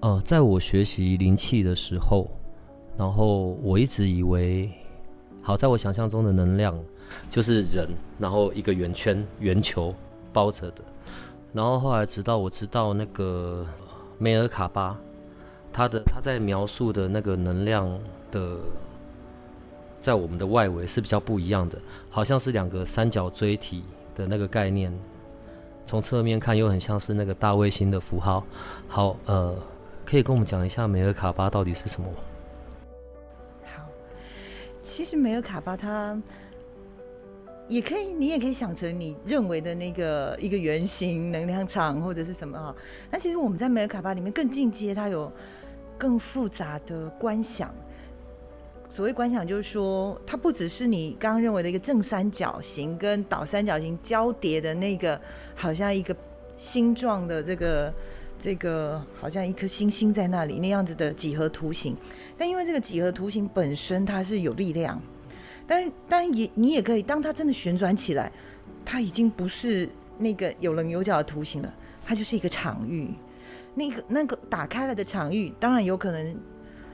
呃，在我学习灵气的时候，然后我一直以为，好，在我想象中的能量就是人，然后一个圆圈、圆球包着的。然后后来直到我知道那个梅尔卡巴，他的他在描述的那个能量的，在我们的外围是比较不一样的，好像是两个三角锥体的那个概念，从侧面看又很像是那个大卫星的符号。好，呃。可以跟我们讲一下梅尔卡巴到底是什么吗？好，其实梅尔卡巴它也可以，你也可以想成你认为的那个一个圆形能量场或者是什么哈。那其实我们在梅尔卡巴里面更进阶，它有更复杂的观想。所谓观想，就是说它不只是你刚刚认为的一个正三角形跟倒三角形交叠的那个，好像一个星状的这个。这个好像一颗星星在那里那样子的几何图形，但因为这个几何图形本身它是有力量，但是但也你也可以当它真的旋转起来，它已经不是那个有棱有角的图形了，它就是一个场域。那个那个打开了的场域，当然有可能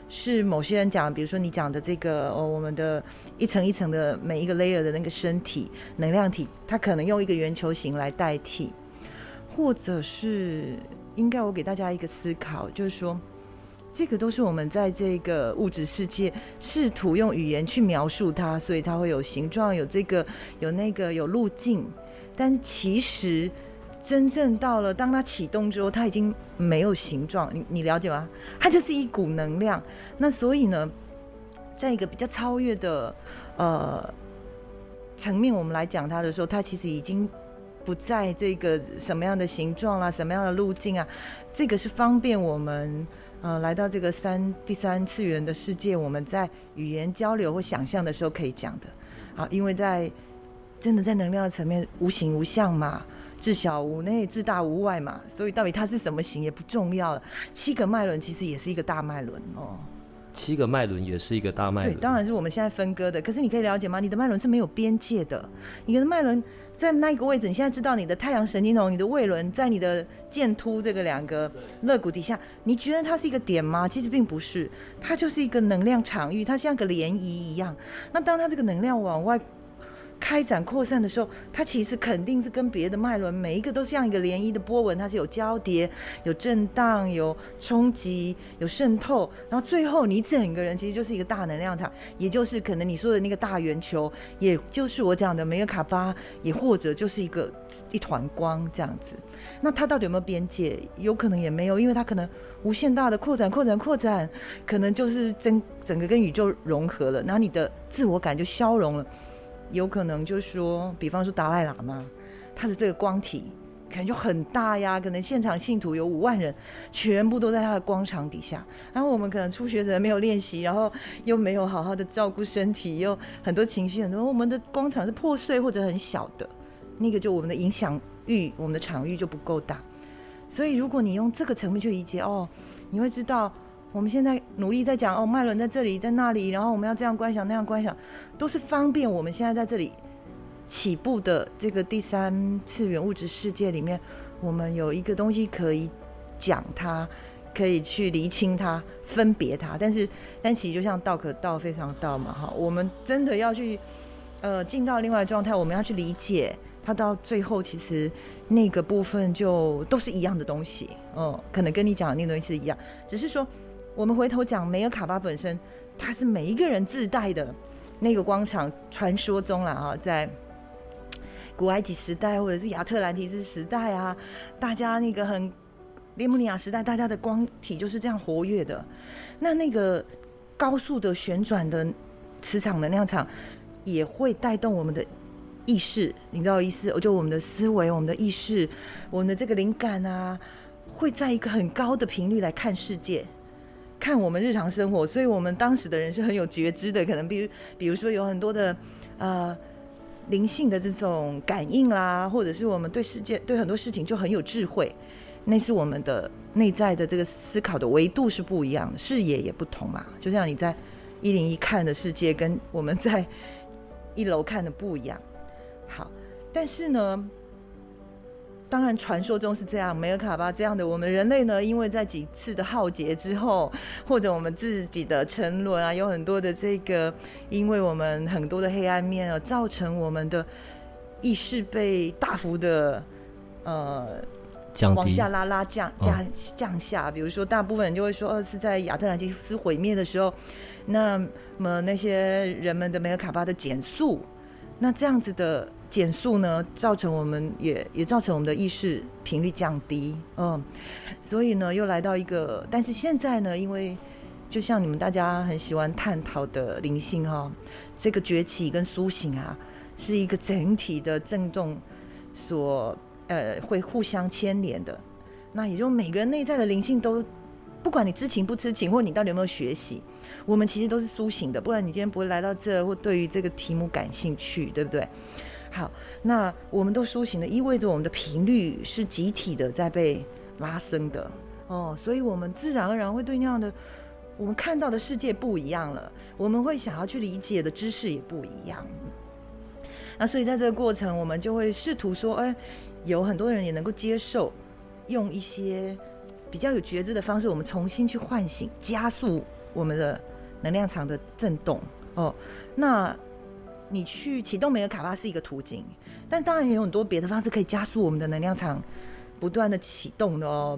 是某些人讲，比如说你讲的这个哦，我们的一层一层的每一个 layer 的那个身体能量体，它可能用一个圆球形来代替，或者是。应该我给大家一个思考，就是说，这个都是我们在这个物质世界试图用语言去描述它，所以它会有形状，有这个，有那个，有路径。但其实真正到了当它启动之后，它已经没有形状。你你了解吗？它就是一股能量。那所以呢，在一个比较超越的呃层面，我们来讲它的时候，它其实已经。不在这个什么样的形状啦，什么样的路径啊？这个是方便我们呃来到这个三第三次元的世界，我们在语言交流或想象的时候可以讲的。好，因为在真的在能量的层面，无形无相嘛，至小无内，至大无外嘛，所以到底它是什么形也不重要了。七个脉轮其实也是一个大脉轮哦。七个脉轮也是一个大脉轮。对，当然是我们现在分割的。可是你可以了解吗？你的脉轮是没有边界的，你的脉轮。在那个位置，你现在知道你的太阳神经丛、你的胃轮在你的剑突这个两个肋骨底下，你觉得它是一个点吗？其实并不是，它就是一个能量场域，它像个涟漪一样。那当它这个能量往外。开展扩散的时候，它其实肯定是跟别的脉轮每一个都像一个涟漪的波纹，它是有交叠、有震荡、有冲击、有渗透，然后最后你整个人其实就是一个大能量场，也就是可能你说的那个大圆球，也就是我讲的梅尔卡巴，也或者就是一个一团光这样子。那它到底有没有边界？有可能也没有，因为它可能无限大的扩展、扩展、扩展，可能就是整整个跟宇宙融合了，然后你的自我感就消融了。有可能就是说，比方说达赖喇嘛，他的这个光体可能就很大呀，可能现场信徒有五万人，全部都在他的光场底下。然后我们可能初学者没有练习，然后又没有好好的照顾身体，又很多情绪很多，我们的光场是破碎或者很小的，那个就我们的影响域，我们的场域就不够大。所以如果你用这个层面去理解哦，你会知道。我们现在努力在讲哦，脉轮在这里，在那里，然后我们要这样观想，那样观想，都是方便我们现在在这里起步的这个第三次元物质世界里面，我们有一个东西可以讲它，可以去厘清它、分别它。但是，但其实就像道可道非常道嘛，哈，我们真的要去呃进到另外状态，我们要去理解它，到最后其实那个部分就都是一样的东西，哦，可能跟你讲的那个东西是一样，只是说。我们回头讲梅尔卡巴本身，它是每一个人自带的那个光场。传说中了啊，在古埃及时代或者是亚特兰提斯时代啊，大家那个很列姆尼亚时代，大家的光体就是这样活跃的。那那个高速的旋转的磁场能量场，也会带动我们的意识，你知道意思？就我们的思维、我们的意识、我们的这个灵感啊。会在一个很高的频率来看世界，看我们日常生活，所以我们当时的人是很有觉知的，可能比如比如说有很多的呃灵性的这种感应啦，或者是我们对世界对很多事情就很有智慧，那是我们的内在的这个思考的维度是不一样的，视野也不同嘛，就像你在一零一看的世界跟我们在一楼看的不一样。好，但是呢。当然，传说中是这样，梅尔卡巴这样的，我们人类呢，因为在几次的浩劫之后，或者我们自己的沉沦啊，有很多的这个，因为我们很多的黑暗面啊，造成我们的意识被大幅的呃降低往下拉拉降降降下。比如说，大部分人就会说，呃，是在亚特兰蒂斯毁灭的时候，那么那些人们的梅尔卡巴的减速，那这样子的。减速呢，造成我们也也造成我们的意识频率降低，嗯，所以呢，又来到一个，但是现在呢，因为就像你们大家很喜欢探讨的灵性哈、这个崛起跟苏醒啊，是一个整体的震动所呃会互相牵连的，那也就每个人内在的灵性都，不管你知情不知情，或你到底有没有学习，我们其实都是苏醒的，不然你今天不会来到这，或对于这个题目感兴趣，对不对？好，那我们都苏醒了，意味着我们的频率是集体的在被拉升的哦，所以我们自然而然会对那样的我们看到的世界不一样了，我们会想要去理解的知识也不一样。那所以在这个过程，我们就会试图说，哎，有很多人也能够接受，用一些比较有觉知的方式，我们重新去唤醒、加速我们的能量场的震动哦，那。你去启动梅尔卡巴是一个途径，但当然也有很多别的方式可以加速我们的能量场不断的启动的哦。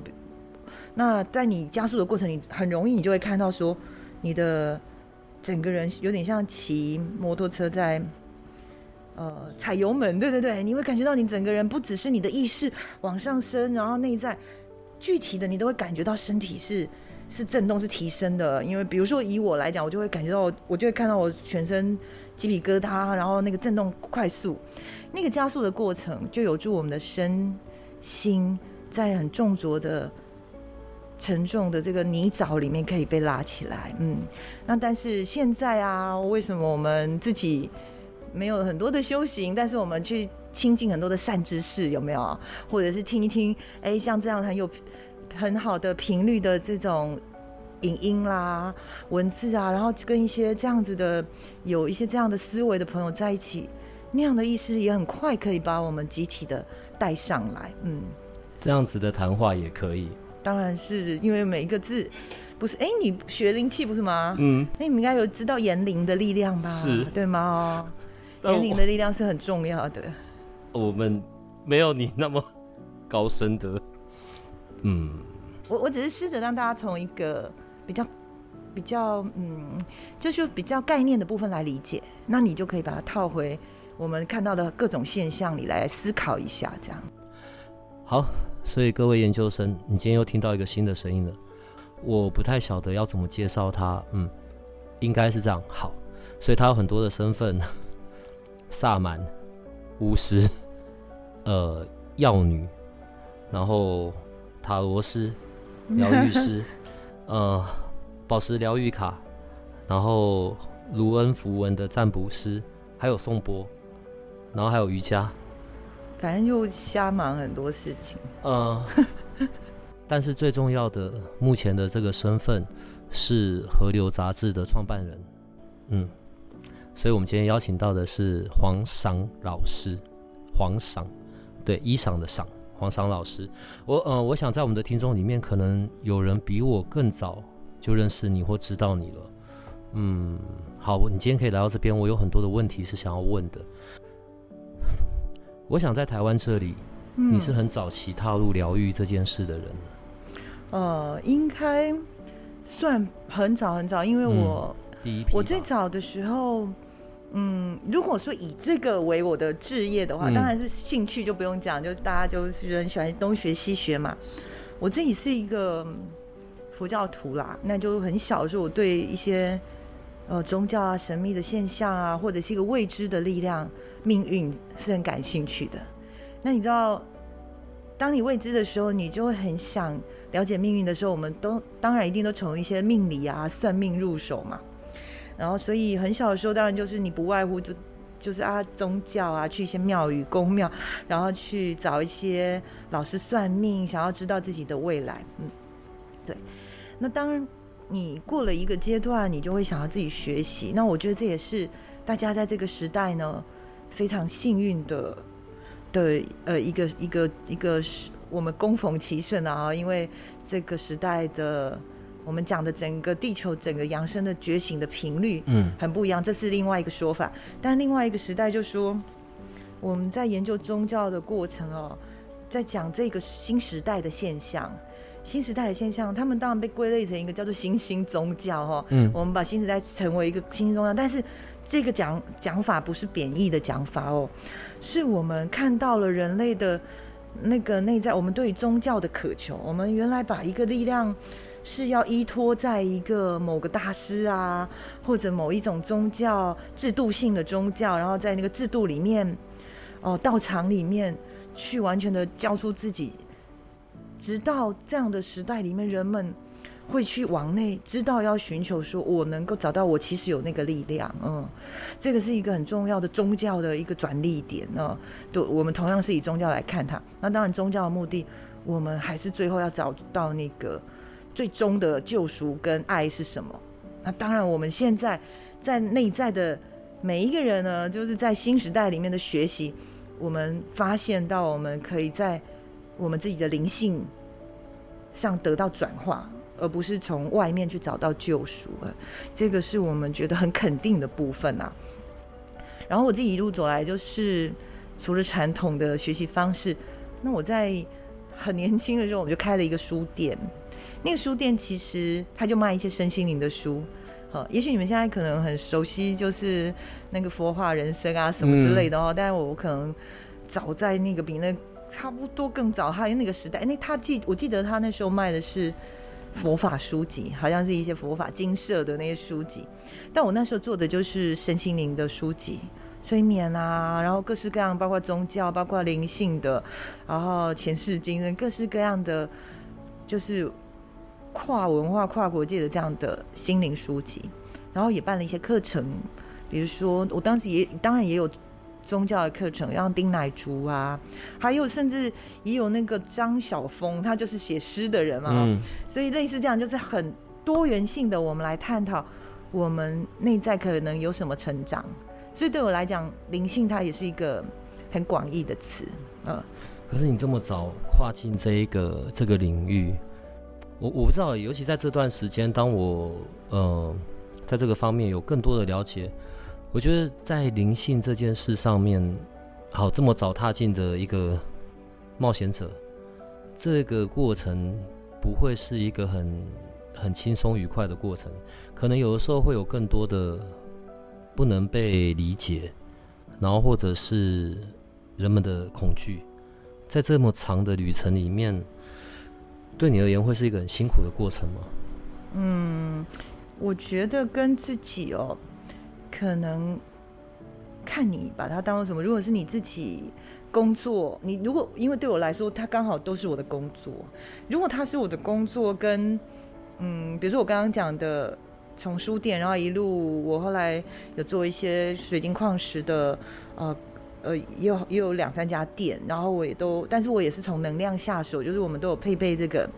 那在你加速的过程，你很容易你就会看到说，你的整个人有点像骑摩托车在呃踩油门，对对对，你会感觉到你整个人不只是你的意识往上升，然后内在具体的你都会感觉到身体是是震动是提升的。因为比如说以我来讲，我就会感觉到，我就会看到我全身。鸡皮疙瘩，然后那个震动快速，那个加速的过程就有助我们的身心在很重浊的、沉重的这个泥沼里面可以被拉起来。嗯，那但是现在啊，为什么我们自己没有很多的修行，但是我们去亲近很多的善知识，有没有？或者是听一听，哎，像这样很有很好的频率的这种。影音啦，文字啊，然后跟一些这样子的，有一些这样的思维的朋友在一起，那样的意识也很快可以把我们集体的带上来。嗯，这样子的谈话也可以。当然是因为每一个字，不是？哎，你学灵气不是吗？嗯，那你们应该有知道言灵的力量吧？是，对吗？言灵的力量是很重要的。我们没有你那么高深的。嗯，我我只是试着让大家从一个。比较比较嗯，就是比较概念的部分来理解，那你就可以把它套回我们看到的各种现象里来思考一下，这样。好，所以各位研究生，你今天又听到一个新的声音了，我不太晓得要怎么介绍他，嗯，应该是这样。好，所以他有很多的身份：萨满、巫师、呃，药女，然后塔罗师、疗愈师。呃，宝石疗愈卡，然后卢恩符文的占卜师，还有颂钵，然后还有瑜伽，反正又瞎忙很多事情。呃，但是最重要的，目前的这个身份是河流杂志的创办人。嗯，所以我们今天邀请到的是黄裳老师，黄裳，对，衣裳的裳。黄裳老师，我呃，我想在我们的听众里面，可能有人比我更早就认识你或知道你了。嗯，好，你今天可以来到这边，我有很多的问题是想要问的。我想在台湾这里，嗯、你是很早期踏入疗愈这件事的人。呃，应该算很早很早，因为我、嗯、第一批，我最早的时候。嗯，如果说以这个为我的置业的话，嗯、当然是兴趣就不用讲，就是大家就是很喜欢东学西学嘛。我自己是一个佛教徒啦，那就很小的时候，我对一些呃宗教啊、神秘的现象啊，或者是一个未知的力量、命运是很感兴趣的。那你知道，当你未知的时候，你就会很想了解命运的时候，我们都当然一定都从一些命理啊、算命入手嘛。然后，所以很小的时候，当然就是你不外乎就就是啊宗教啊，去一些庙宇、宫庙，然后去找一些老师算命，想要知道自己的未来。嗯，对。那当，你过了一个阶段，你就会想要自己学习。那我觉得这也是大家在这个时代呢，非常幸运的的呃一个一个一个是我们恭逢其盛啊，因为这个时代的。我们讲的整个地球、整个扬升的觉醒的频率，嗯，很不一样，这是另外一个说法。但另外一个时代就说，我们在研究宗教的过程哦，在讲这个新时代的现象，新时代的现象，他们当然被归类成一个叫做新兴宗教哈。嗯，我们把新时代成为一个新兴宗教，但是这个讲讲法不是贬义的讲法哦，是我们看到了人类的那个内在，我们对于宗教的渴求，我们原来把一个力量。是要依托在一个某个大师啊，或者某一种宗教制度性的宗教，然后在那个制度里面，哦、呃，道场里面去完全的交出自己，直到这样的时代里面，人们会去往内知道要寻求，说我能够找到我其实有那个力量，嗯，这个是一个很重要的宗教的一个转捩点呢。对，我们同样是以宗教来看它，那当然宗教的目的，我们还是最后要找到那个。最终的救赎跟爱是什么？那当然，我们现在在内在的每一个人呢，就是在新时代里面的学习，我们发现到我们可以在我们自己的灵性上得到转化，而不是从外面去找到救赎。这个是我们觉得很肯定的部分啊。然后我自己一路走来，就是除了传统的学习方式，那我在很年轻的时候，我就开了一个书店。那个书店其实他就卖一些身心灵的书，好，也许你们现在可能很熟悉，就是那个佛化人生啊什么之类的哦。嗯、但是我可能早在那个比那差不多更早，还有那个时代，那他记我记得他那时候卖的是佛法书籍，好像是一些佛法精舍的那些书籍。但我那时候做的就是身心灵的书籍，催眠啊，然后各式各样，包括宗教，包括灵性的，然后前世今生，各式各样的，就是。跨文化、跨国界的这样的心灵书籍，然后也办了一些课程，比如说我当时也当然也有宗教的课程，像丁乃竺啊，还有甚至也有那个张晓峰，他就是写诗的人嘛，嗯、所以类似这样就是很多元性的，我们来探讨我们内在可能有什么成长。所以对我来讲，灵性它也是一个很广义的词，嗯。可是你这么早跨进这一个这个领域。我我不知道，尤其在这段时间，当我呃在这个方面有更多的了解，我觉得在灵性这件事上面，好这么早踏进的一个冒险者，这个过程不会是一个很很轻松愉快的过程，可能有的时候会有更多的不能被理解，然后或者是人们的恐惧，在这么长的旅程里面。对你而言会是一个很辛苦的过程吗？嗯，我觉得跟自己哦，可能看你把它当做什么。如果是你自己工作，你如果因为对我来说，它刚好都是我的工作。如果它是我的工作，跟嗯，比如说我刚刚讲的，从书店，然后一路我后来有做一些水晶矿石的呃。呃，也有也有两三家店，然后我也都，但是我也是从能量下手，就是我们都有配备这个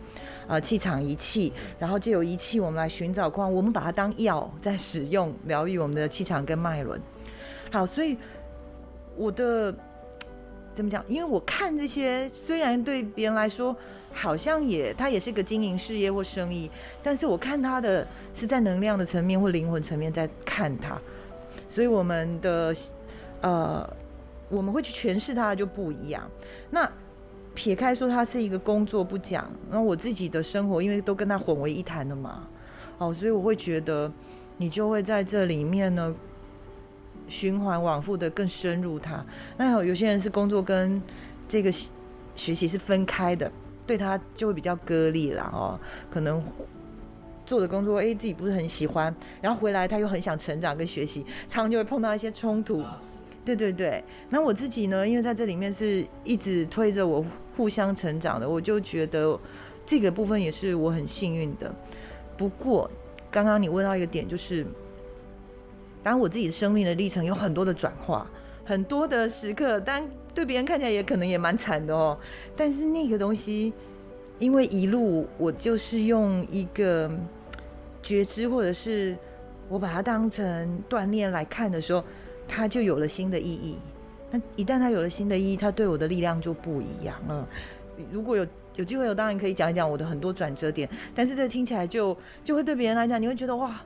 呃气场仪器，然后借由仪器我们来寻找光，我们把它当药在使用，疗愈我们的气场跟脉轮。好，所以我的怎么讲？因为我看这些，虽然对别人来说好像也它也是个经营事业或生意，但是我看它的是在能量的层面或灵魂层面在看它，所以我们的呃。我们会去诠释它就不一样。那撇开说它是一个工作不讲，那我自己的生活因为都跟它混为一谈的嘛，哦，所以我会觉得你就会在这里面呢循环往复的更深入它。那有有些人是工作跟这个学习是分开的，对他就会比较割裂了哦。可能做的工作哎自己不是很喜欢，然后回来他又很想成长跟学习，常常就会碰到一些冲突。对对对，那我自己呢？因为在这里面是一直推着我互相成长的，我就觉得这个部分也是我很幸运的。不过刚刚你问到一个点，就是当我自己的生命的历程有很多的转化，很多的时刻，当对别人看起来也可能也蛮惨的哦。但是那个东西，因为一路我就是用一个觉知，或者是我把它当成锻炼来看的时候，它就有了新的意义。那一旦它有了新的意义，它对我的力量就不一样了。如果有有机会，我当然可以讲一讲我的很多转折点。但是这听起来就就会对别人来讲，你会觉得哇，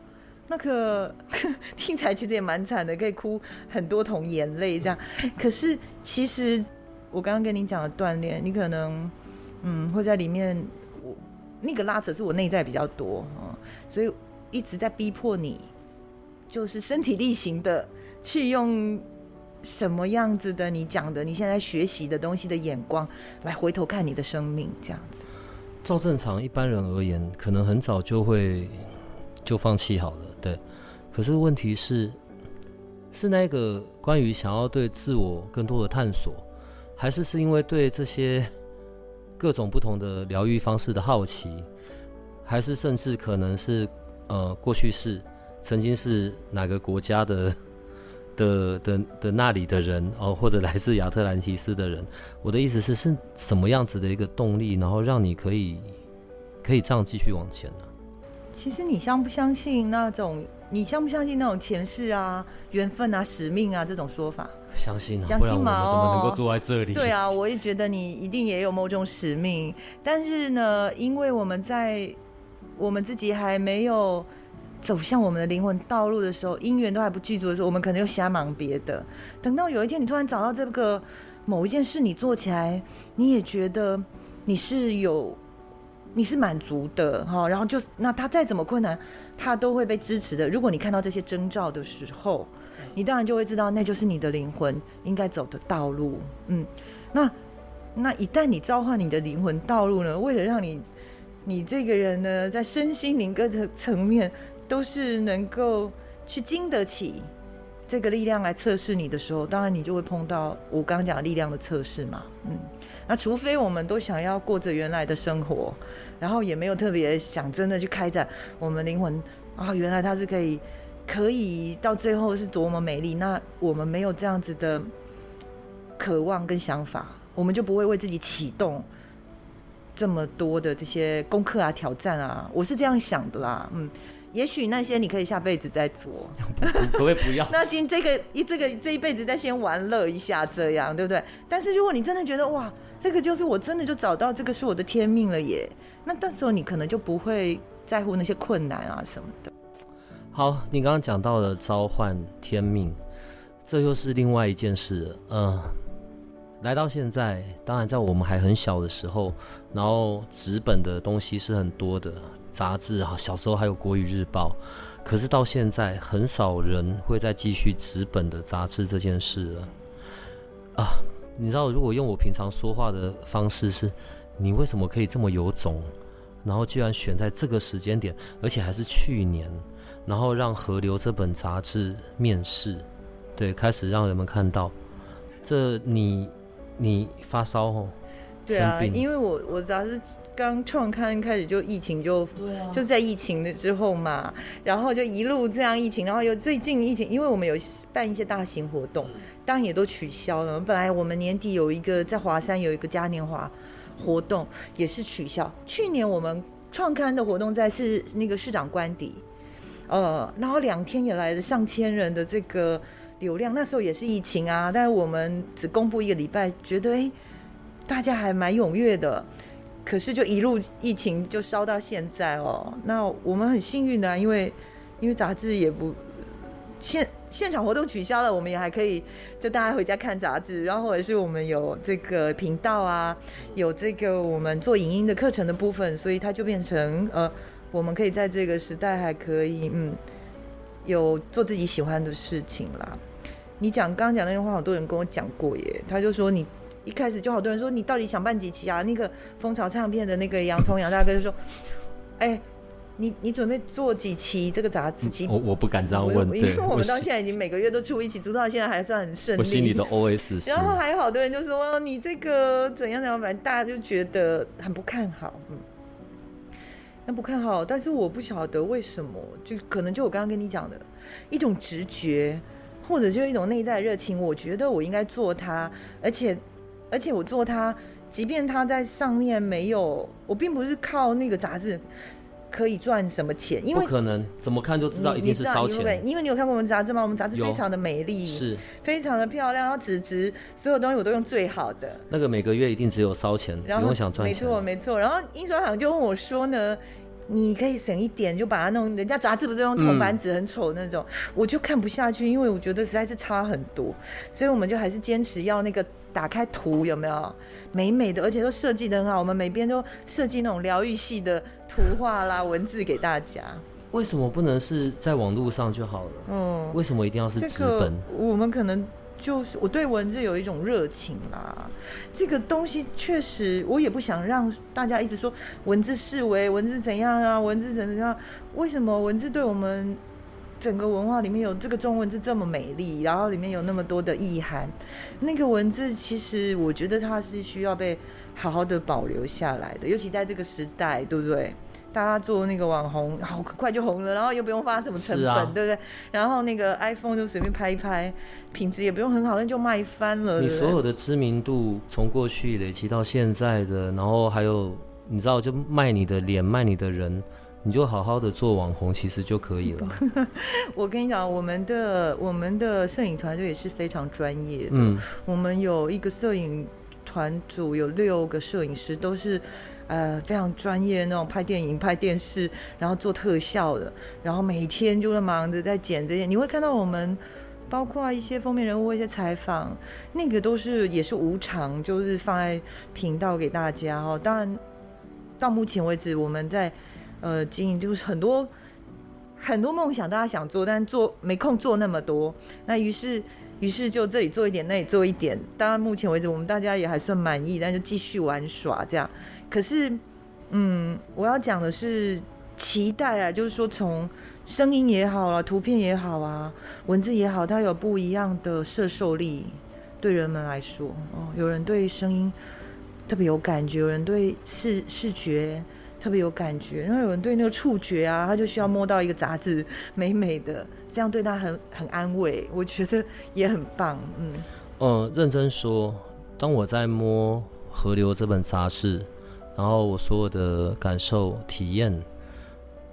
那个 听起来其实也蛮惨的，可以哭很多桶眼泪这样。可是其实我刚刚跟你讲的锻炼，你可能嗯会在里面，我那个拉扯是我内在比较多、嗯，所以一直在逼迫你，就是身体力行的去用。什么样子的？你讲的，你现在学习的东西的眼光，来回头看你的生命，这样子。照正常一般人而言，可能很早就会就放弃好了，对。可是问题是，是那个关于想要对自我更多的探索，还是是因为对这些各种不同的疗愈方式的好奇，还是甚至可能是呃过去是曾经是哪个国家的？的的的那里的人哦，或者来自亚特兰提斯的人，我的意思是是什么样子的一个动力，然后让你可以可以这样继续往前呢？其实你相不相信那种？你相不相信那种前世啊、缘分啊、使命啊这种说法？相信啊，不然我们怎么能够坐在这里？对啊，我也觉得你一定也有某种使命，但是呢，因为我们在我们自己还没有。走向我们的灵魂道路的时候，因缘都还不具足的时候，我们可能又瞎忙别的。等到有一天你突然找到这个某一件事，你做起来，你也觉得你是有，你是满足的哈。然后就那他再怎么困难，他都会被支持的。如果你看到这些征兆的时候，你当然就会知道那就是你的灵魂应该走的道路。嗯，那那一旦你召唤你的灵魂道路呢，为了让你你这个人呢，在身心灵各个层面。都是能够去经得起这个力量来测试你的时候，当然你就会碰到我刚刚讲的力量的测试嘛。嗯，那除非我们都想要过着原来的生活，然后也没有特别想真的去开展我们灵魂啊，原来它是可以可以到最后是多么美丽。那我们没有这样子的渴望跟想法，我们就不会为自己启动这么多的这些功课啊、挑战啊。我是这样想的啦，嗯。也许那些你可以下辈子再做，可不可以不要？那今这个一这个这一辈子再先玩乐一下，这样对不对？但是如果你真的觉得哇，这个就是我真的就找到这个是我的天命了耶，那到时候你可能就不会在乎那些困难啊什么的。好，你刚刚讲到了召唤天命，这又是另外一件事。嗯、呃，来到现在，当然在我们还很小的时候，然后纸本的东西是很多的。杂志啊，小时候还有《国语日报》，可是到现在很少人会再继续纸本的杂志这件事了啊！你知道，如果用我平常说话的方式是，你为什么可以这么有种，然后居然选在这个时间点，而且还是去年，然后让《河流》这本杂志面世，对，开始让人们看到，这你你发烧哦，对啊，因为我我杂志。刚创刊开始就疫情就，就在疫情的之后嘛，然后就一路这样疫情，然后又最近疫情，因为我们有办一些大型活动，当然也都取消了。本来我们年底有一个在华山有一个嘉年华活动，也是取消。去年我们创刊的活动在是那个市长官邸，呃，然后两天也来了上千人的这个流量，那时候也是疫情啊，但是我们只公布一个礼拜，觉得哎，大家还蛮踊跃的。可是就一路疫情就烧到现在哦，那我们很幸运的，因为因为杂志也不现现场活动取消了，我们也还可以就大家回家看杂志，然后或者是我们有这个频道啊，有这个我们做影音的课程的部分，所以它就变成呃，我们可以在这个时代还可以嗯，有做自己喜欢的事情啦。你讲刚讲那句话，好多人跟我讲过耶，他就说你。一开始就好多人说，你到底想办几期啊？那个蜂巢唱片的那个洋葱杨大哥就说：“哎、欸，你你准备做几期这个杂志？我我不敢这样问，因为我们到现在已经每个月都出一期，做到现在还算很顺利。我心里的 OS 是。然后还有好多人就说你这个怎样怎样，反正大家就觉得很不看好，嗯，那不看好，但是我不晓得为什么，就可能就我刚刚跟你讲的一种直觉，或者就是一种内在热情，我觉得我应该做它，而且而且我做它，即便它在上面没有，我并不是靠那个杂志。可以赚什么钱？因为不可能，怎么看就知道一定是烧钱。对，因为你有看过我们杂志吗？我们杂志非常的美丽，是非常的漂亮，然后纸质所有东西我都用最好的。那个每个月一定只有烧钱，不用想赚钱。没错没错。然后印刷厂就问我说呢，你可以省一点，就把它弄。人家杂志不是用铜板纸很丑那种，嗯，我就看不下去，因为我觉得实在是差很多，所以我们就还是坚持要那个打开图有没有？美美的，而且都设计的很好。我们每边都设计那种疗愈系的图画啦、文字给大家。为什么不能是在网络上就好了？嗯，为什么一定要是纸本？这个，我们可能就是我对文字有一种热情啦。这个东西确实，我也不想让大家一直说文字视为，文字怎样啊？文字怎么样？为什么文字对我们？整个文化里面有这个中文字这么美丽，然后里面有那么多的意涵，那个文字其实我觉得它是需要被好好的保留下来的，尤其在这个时代，对不对？大家做那个网红，好快就红了，然后又不用花什么成本，啊、对不对？然后那个 iPhone 就随便拍一拍，品质也不用很好，那就卖翻了。你所有的知名度从过去累积到现在的，然后还有你知道，就卖你的脸，卖你的人。你就好好的做网红，其实就可以了。我跟你讲，我们的我们的摄影团队也是非常专业的。嗯，我们有一个摄影团组，有六个摄影师，都是呃非常专业那种拍电影、拍电视，然后做特效的，然后每天就是忙着在剪这些。你会看到我们包括一些封面人物、一些采访，那个都是也是无偿，就是放在频道给大家哦。当然，到目前为止，我们在。呃，经营就是很多很多梦想，大家想做，但做没空做那么多。那于是，于是就这里做一点，那里做一点。当然，目前为止我们大家也还算满意，但就继续玩耍这样。可是，嗯，我要讲的是期待啊，就是说从声音也好啊，图片也好啊，文字也好，它有不一样的摄受力，对人们来说，哦，有人对声音特别有感觉，有人对视视觉。特别有感觉，然后有人对那个触觉啊，他就需要摸到一个杂志，美美的，这样对他很很安慰，我觉得也很棒，嗯。嗯，认真说，当我在摸《河流》这本杂志，然后我所有的感受体验，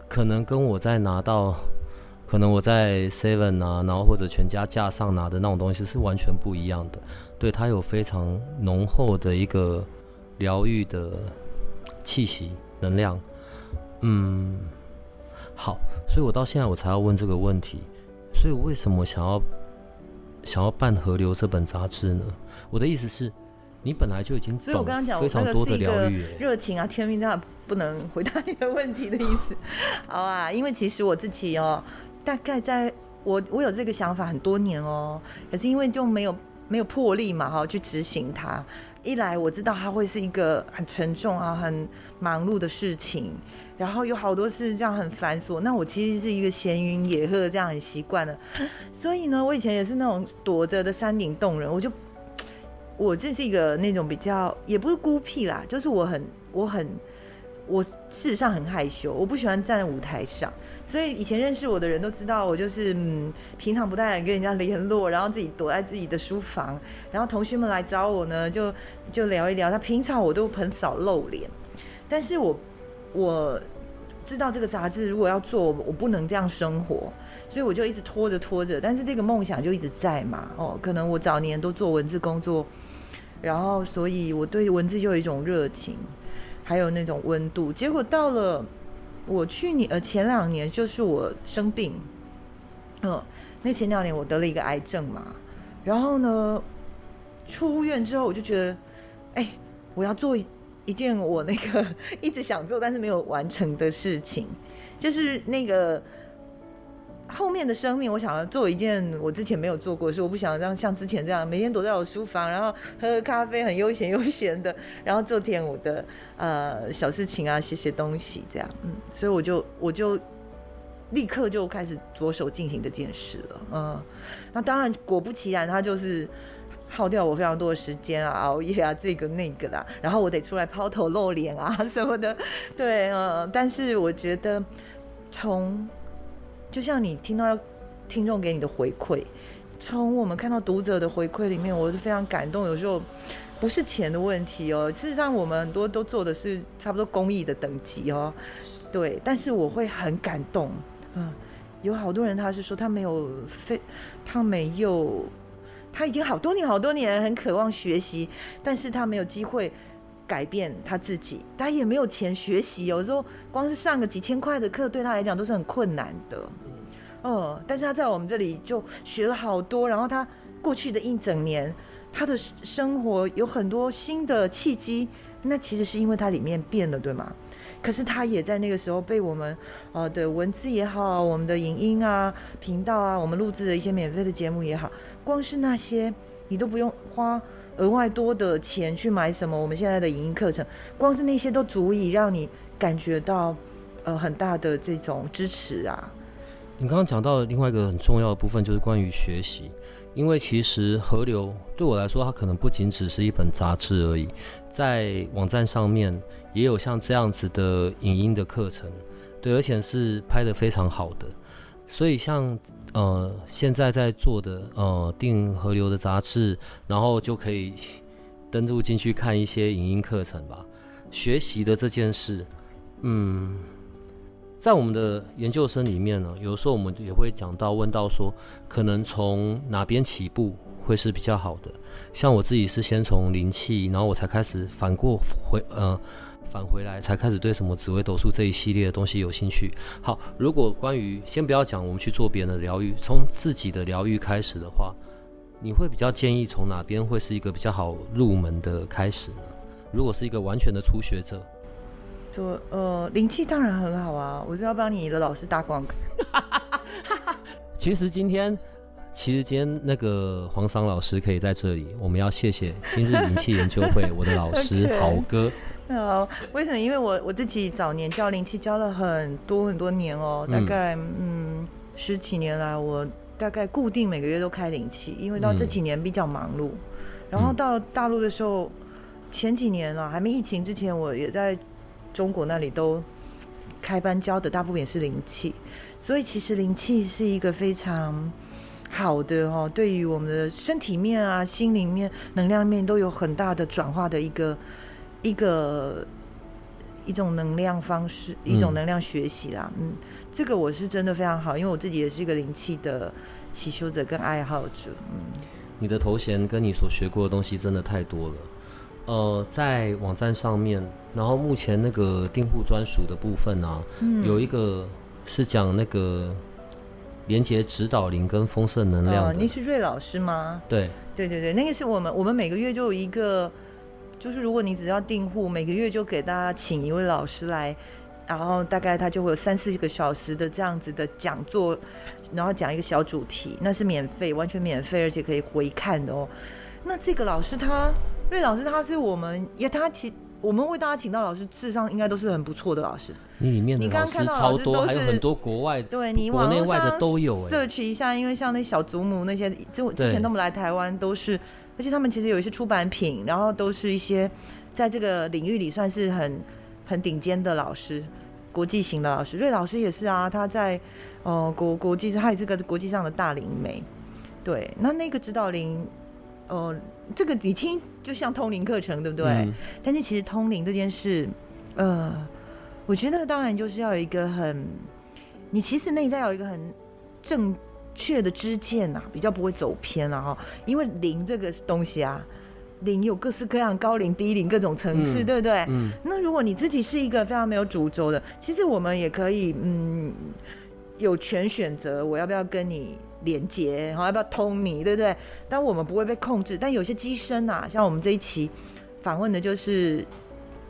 可能跟我在拿到，可能我在 Seven 啊，然后或者全家架上拿的那种东西是完全不一样的，对，它有非常浓厚的一个疗愈的气息。能量，嗯，好，所以我到现在我才要问这个问题，所以我为什么想要想要办《河流》这本杂志呢？我的意思是，你本来就已经懂，所以我刚刚讲非常多的疗愈、热情啊，天命那不能回答你的问题的意思。好啊，因为其实我自己哦，大概在我我有这个想法很多年哦，可是因为就没有没有魄力嘛，哈，去执行它。一来我知道它会是一个很沉重啊、很忙碌的事情，然后有好多事这样很繁琐。那我其实是一个闲云野鹤这样很习惯了，所以呢，我以前也是那种躲着的山顶洞人。我就我这是一个那种比较也不是孤僻啦，就是我很我很我事实上很害羞，我不喜欢站在舞台上。所以以前认识我的人都知道，我就是嗯，平常不太敢跟人家联络，然后自己躲在自己的书房，然后同学们来找我呢，就就聊一聊。他平常我都很少露脸，但是我我知道这个杂志如果要做，我不能这样生活，所以我就一直拖着拖着。但是这个梦想就一直在嘛，哦，可能我早年都做文字工作，然后所以我对文字就有一种热情，还有那种温度。结果到了。我去年呃前两年就是我生病，嗯，那前两年我得了一个癌症嘛，然后呢，出院之后我就觉得，哎，我要做一件我那个一直想做但是没有完成的事情，就是那个后面的生命，我想要做一件我之前没有做过的事，我不想让像之前这样每天躲在我书房，然后喝喝咖啡，很悠闲悠闲的，然后做点我的呃小事情啊，写写东西这样，嗯，所以我就我就立刻就开始着手进行这件事了，嗯，那当然果不其然，他就是耗掉我非常多的时间啊，熬夜啊，这个那个的，然后我得出来抛头露脸啊 什么的，对，嗯，但是我觉得从就像你听到听众给你的回馈，从我们看到读者的回馈里面，我是非常感动。有时候不是钱的问题哦，事实上我们很多都做的是差不多公益的等级哦，对。但是我会很感动，嗯，有好多人他是说他没有非，他没有，他已经好多年好多年很渴望学习，但是他没有机会。改变他自己，他也没有钱学习，有时候光是上个几千块的课，对他来讲都是很困难的。嗯，但是他在我们这里就学了好多，然后他过去的一整年，他的生活有很多新的契机。那其实是因为他里面变了，对吗？可是他也在那个时候被我们呃的文字也好，我们的影音啊、频道啊，我们录制的一些免费的节目也好，光是那些你都不用花。额外多的钱去买什么？我们现在的影音课程，光是那些都足以让你感觉到，呃，很大的这种支持啊。你刚刚讲到的另外一个很重要的部分，就是关于学习。因为其实河流对我来说，它可能不仅只是一本杂志而已，在网站上面也有像这样子的影音的课程，对，而且是拍得非常好的。所以像呃现在在做的呃定河流的杂志，然后就可以登录进去看一些影音课程吧。学习的这件事，嗯，在我们的研究生里面呢，有时候我们也会讲到问到说，可能从哪边起步会是比较好的。像我自己是先从灵气，然后我才开始反过回呃。返回来才开始对什么紫微斗数这一系列的东西有兴趣。好，如果关于先不要讲我们去做别人的疗愈，从自己的疗愈开始的话，你会比较建议从哪边会是一个比较好入门的开始呢？如果是一个完全的初学者，就呃灵气当然很好啊，我是要帮你的老师打广告。其实今天，其实今天那个黄桑老师可以在这里，我们要谢谢今日灵气研究会我的老师 豪哥。好，为什么？因为我我自己早年教灵气教了很多很多年哦，大概嗯，嗯十几年来，我大概固定每个月都开灵气，因为到这几年比较忙碌，嗯、然后到大陆的时候，前几年啊，还没疫情之前，我也在中国那里都开班教的，大部分也是灵气，所以其实灵气是一个非常好的哦，对于我们的身体面啊、心灵面、能量面都有很大的转化的一个。一个一种能量方式，一种能量学习啦，嗯，嗯，这个我是真的非常好，因为我自己也是一个灵气的习修者跟爱好者，嗯。你的头衔跟你所学过的东西真的太多了，呃，在网站上面，然后目前那个订户专属的部分啊，嗯，有一个是讲那个连接指导灵跟丰盛能量的，你是瑞老师吗？对，对对对，那个是我们我们每个月就有一个。就是如果你只要订户，每个月就给大家请一位老师来，然后大概他就会有三四个小时的这样子的讲座，然后讲一个小主题，那是免费，完全免费，而且可以回看的哦。那这个老师他，瑞老师他是我们也他其我们为大家请到老师，事实上应该都是很不错的老师。你里面的老师超多，还有很多国外对你国内外的都有。search 一下，因为像那小祖母那些，就之前他们来台湾都是。而且他们其实有一些出版品，然后都是一些在这个领域里算是很很顶尖的老师，国际型的老师。瑞老师也是啊，他在呃国国际上，他也是个国际上的大灵媒。对，那那个指导灵，呃，这个你听就像通灵课程，对不对？嗯。但是其实通灵这件事，呃，我觉得当然就是要有一个很，你其实内在有一个很正。确的知见呐，比较不会走偏了哈。因为零这个东西啊，零有各式各样高灵、低灵各种层次，嗯、对不对？嗯。那如果你自己是一个非常没有主轴的，其实我们也可以，嗯，有权选择我要不要跟你连接，然后要不要通你，对不对？但我们不会被控制。但有些机身呐，像我们这一期访问的就是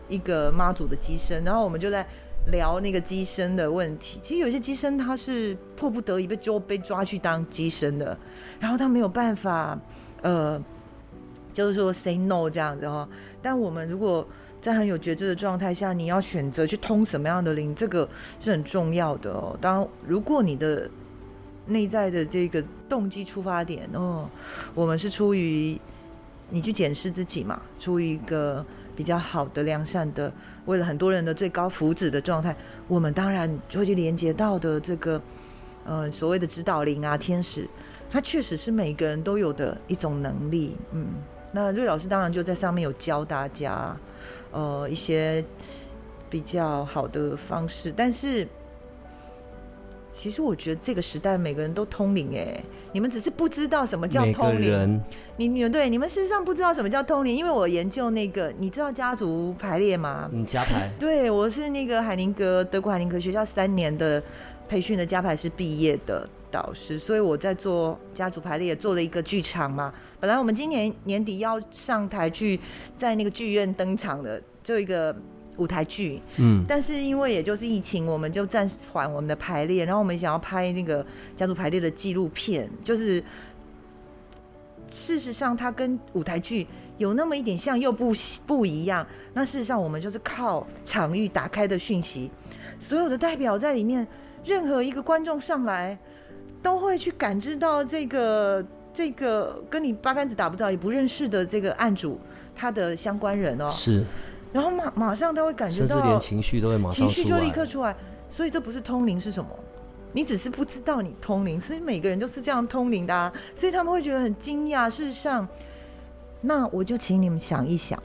一个妈祖的机身，然后我们就在聊那个机身的问题。其实有些机身他是迫不得已被就被抓去当机身的，然后他没有办法，呃，就是说 say no 这样子哈。但我们如果在很有觉知的状态下，你要选择去通什么样的灵，这个是很重要的哦。当如果你的内在的这个动机出发点哦，我们是出于你去检视自己嘛，出于一个比较好的、良善的，为了很多人的最高福祉的状态，我们当然就会去连接到的这个呃所谓的指导灵啊、天使，它确实是每个人都有的一种能力。嗯，那瑞老师当然就在上面有教大家。呃，一些比较好的方式，但是其实我觉得这个时代每个人都通灵哎，你们只是不知道什么叫通灵。你你们对你们事实上不知道什么叫通灵，因为我研究那个，你知道家族排列吗？嗯，家排。对，我是那个海宁格德国海宁格学校三年的培训的家排师毕业的导师，所以我在做家族排列，做了一个剧场嘛。本来我们今年年底要上台去，在那个剧院登场的，就一个舞台剧。嗯，但是因为也就是疫情，我们就暂缓我们的排练。然后我们想要拍那个家族排列的纪录片，就是事实上它跟舞台剧有那么一点像，又不不一样。那事实上我们就是靠场域打开的讯息，所有的代表在里面，任何一个观众上来都会去感知到这个。这个跟你八竿子打不着也不认识的这个案主，他的相关人哦，是，然后马马上他会感觉到，甚至连情绪都会马上情绪就立刻出来，所以这不是通灵是什么？你只是不知道你通灵，所以每个人都是这样通灵的啊，所以他们会觉得很惊讶。事实上，那我就请你们想一想，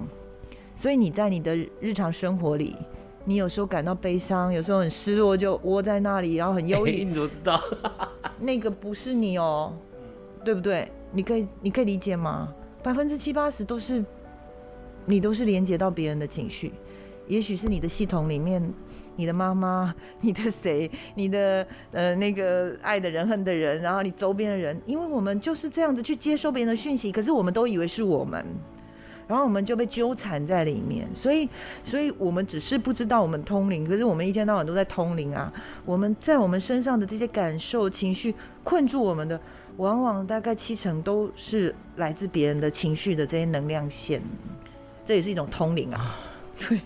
所以你在你的日常生活里，你有时候感到悲伤，有时候很失落，就窝在那里，然后很忧郁，你怎么知道？那个不是你哦。对不对？你可以，你可以理解吗？百分之七八十都是你都是连接到别人的情绪，也许是你的系统里面，你的妈妈、你的谁、你的呃那个爱的人、恨的人，然后你周边的人，因为我们就是这样子去接收别人的讯息，可是我们都以为是我们，然后我们就被纠缠在里面，所以，所以我们只是不知道我们通灵，可是我们一天到晚都在通灵啊！我们在我们身上的这些感受、情绪困住我们的。往往大概七成都是来自别人的情绪的这些能量线，这也是一种通灵啊。对，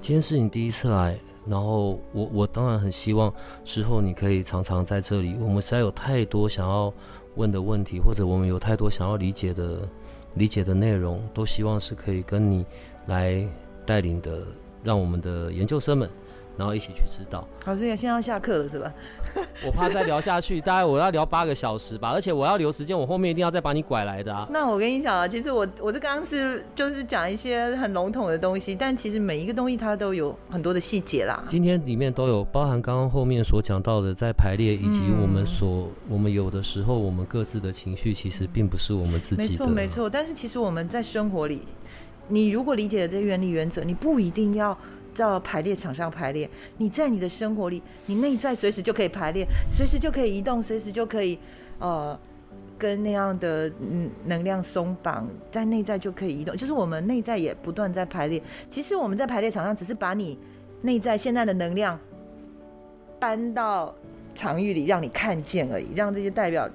今天是你第一次来，然后我我当然很希望之后你可以常常在这里。我们实在有太多想要问的问题，或者我们有太多想要理解的理解的内容，都希望是可以跟你来带领的，让我们的研究生们。然后一起去知道。好，所以现在要下课了是吧？我怕再聊下去，大概我要聊八个小时吧，而且我要留时间，我后面一定要再把你拐来的啊。那我跟你讲啊，其实我我这刚刚是就是讲一些很笼统的东西，但其实每一个东西它都有很多的细节啦。今天里面都有包含刚刚后面所讲到的，在排列以及我们所、嗯、我们有的时候我们各自的情绪其实并不是我们自己的。没错没错，但是其实我们在生活里，你如果理解了这些原理原则，你不一定要。到排列场上排列，你在你的生活里，你内在随时就可以排列，随时就可以移动，随时就可以，呃，跟那样的嗯能量松绑，在内在就可以移动。就是我们内在也不断在排列。其实我们在排列场上，只是把你内在现在的能量搬到场域里，让你看见而已，让这些代表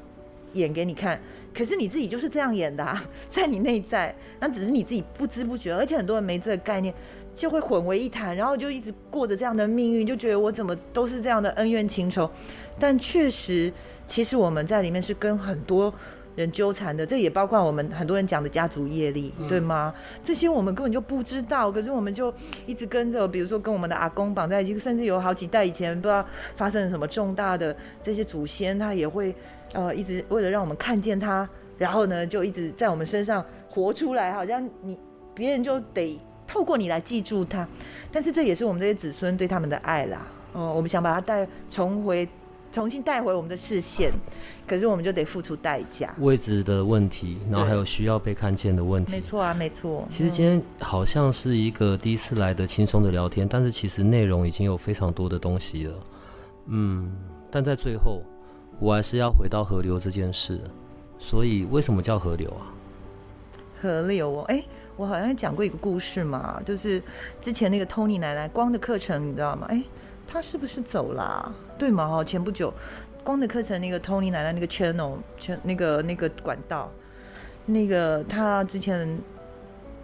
演给你看。可是你自己就是这样演的啊，在你内在，那只是你自己不知不觉，而且很多人没这个概念。就会混为一谈，然后就一直过着这样的命运，就觉得我怎么都是这样的恩怨情仇。但确实，其实我们在里面是跟很多人纠缠的，这也包括我们很多人讲的家族业力，对吗？这些我们根本就不知道，可是我们就一直跟着，比如说跟我们的阿公绑在一起，甚至有好几代以前不知道发生了什么重大的这些祖先，他也会呃一直为了让我们看见他，然后呢就一直在我们身上活出来，好像你别人就得。透过你来记住他，但是这也是我们这些子孙对他们的爱啦。哦，我们想把他带重回，重新带回我们的视线，可是我们就得付出代价。位置的问题，然后还有需要被看见的问题。没错啊，没错。其实今天好像是一个第一次来的轻松的聊天，但是其实内容已经有非常多的东西了。嗯，但在最后，我还是要回到河流这件事。所以为什么叫河流啊？河流哦，哎。我好像讲过一个故事嘛，就是之前那个 Tony 奶奶光的课程，你知道吗？哎，他是不是走啦、对吗？哈，前不久光的课程那个 Tony 奶奶那个 channel，那个那个管道，那个他之前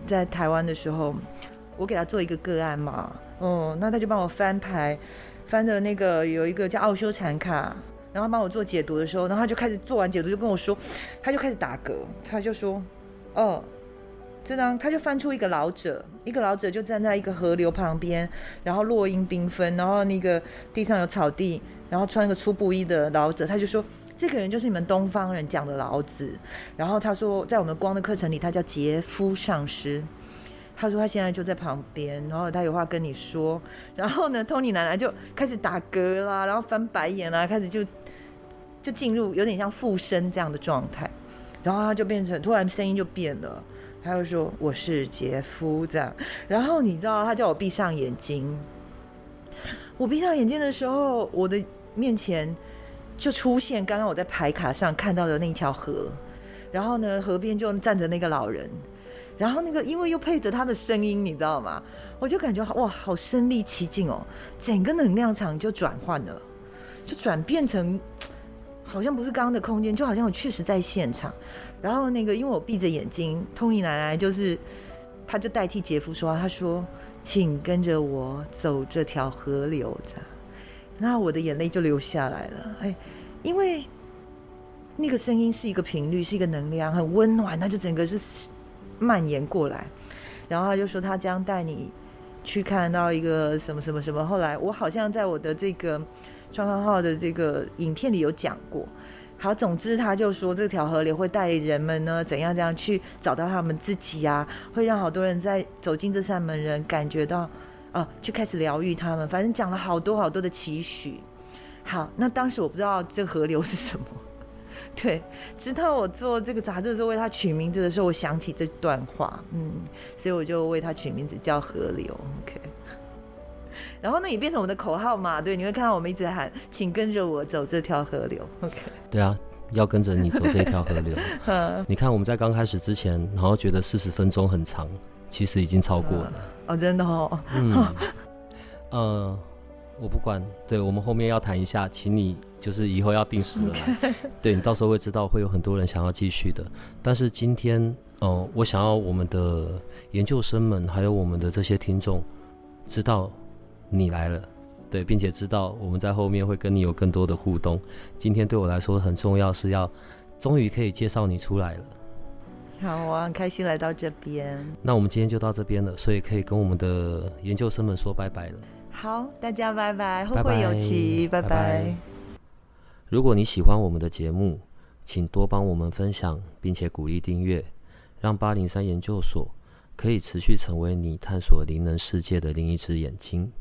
在台湾的时候，我给他做一个个案嘛，嗯，那他就帮我翻牌，翻的那个有一个叫奥修禅卡，然后帮我做解读的时候，然后他就开始做完解读就跟我说，他就开始打嗝，他就说，哦。这张他就翻出一个老者，一个老者就站在一个河流旁边，然后落英缤纷，然后那个地上有草地，然后穿一个粗布衣的老者，他就说这个人就是你们东方人讲的老子。然后他说在我们光的课程里，他叫杰夫上师。他说他现在就在旁边，然后他有话跟你说。然后呢，托尼奶奶就开始打嗝啦，然后翻白眼啦，开始就就进入有点像附身这样的状态，然后他就变成突然声音就变了。他就说我是杰夫这样，然后你知道他叫我闭上眼睛，我闭上眼睛的时候，我的面前就出现刚刚我在牌卡上看到的那条河，然后呢，河边就站着那个老人，然后那个因为又配着他的声音，你知道吗？我就感觉哇，好身临其境哦，整个能量场就转换了，就转变成好像不是刚刚的空间，就好像我确实在现场。然后那个，因为我闭着眼睛，托尼奶奶就是，他就代替杰夫说话，他说：“请跟着我走这条河流。”这样，那我的眼泪就流下来了。哎，因为那个声音是一个频率，是一个能量，很温暖，那就整个是蔓延过来。然后他就说，他将带你去看到一个什么什么什么。后来我好像在我的这个双号号的这个影片里有讲过。好，总之他就说这条河流会带人们呢怎样怎样去找到他们自己呀、啊，会让好多人在走进这扇门人感觉到，啊，就开始疗愈他们。反正讲了好多好多的期许。好，那当时我不知道这河流是什么，对，直到我做这个杂志的时候为它取名字的时候，我想起这段话，嗯，所以我就为它取名字叫河流。OK。然后那也变成我们的口号嘛？对，你会看到我们一直喊，请跟着我走这条河流。OK。对啊，要跟着你走这条河流。你看我们在刚开始之前，然后觉得四十分钟很长，其实已经超过了。哦，真的哦。嗯。呃，我不管。对，我们后面要谈一下，请你就是以后要定时的 对，你到时候会知道会有很多人想要继续的。但是今天，嗯、呃，我想要我们的研究生们，还有我们的这些听众，知道。你来了，对，并且知道我们在后面会跟你有更多的互动。今天对我来说很重要，是要终于可以介绍你出来了。好我，很开心来到这边。那我们今天就到这边了，所以可以跟我们的研究生们说拜拜了。好，大家拜拜，后会有期，拜拜。拜拜。如果你喜欢我们的节目，请多帮我们分享，并且鼓励订阅，让八零三研究所可以持续成为你探索灵能世界的另一只眼睛。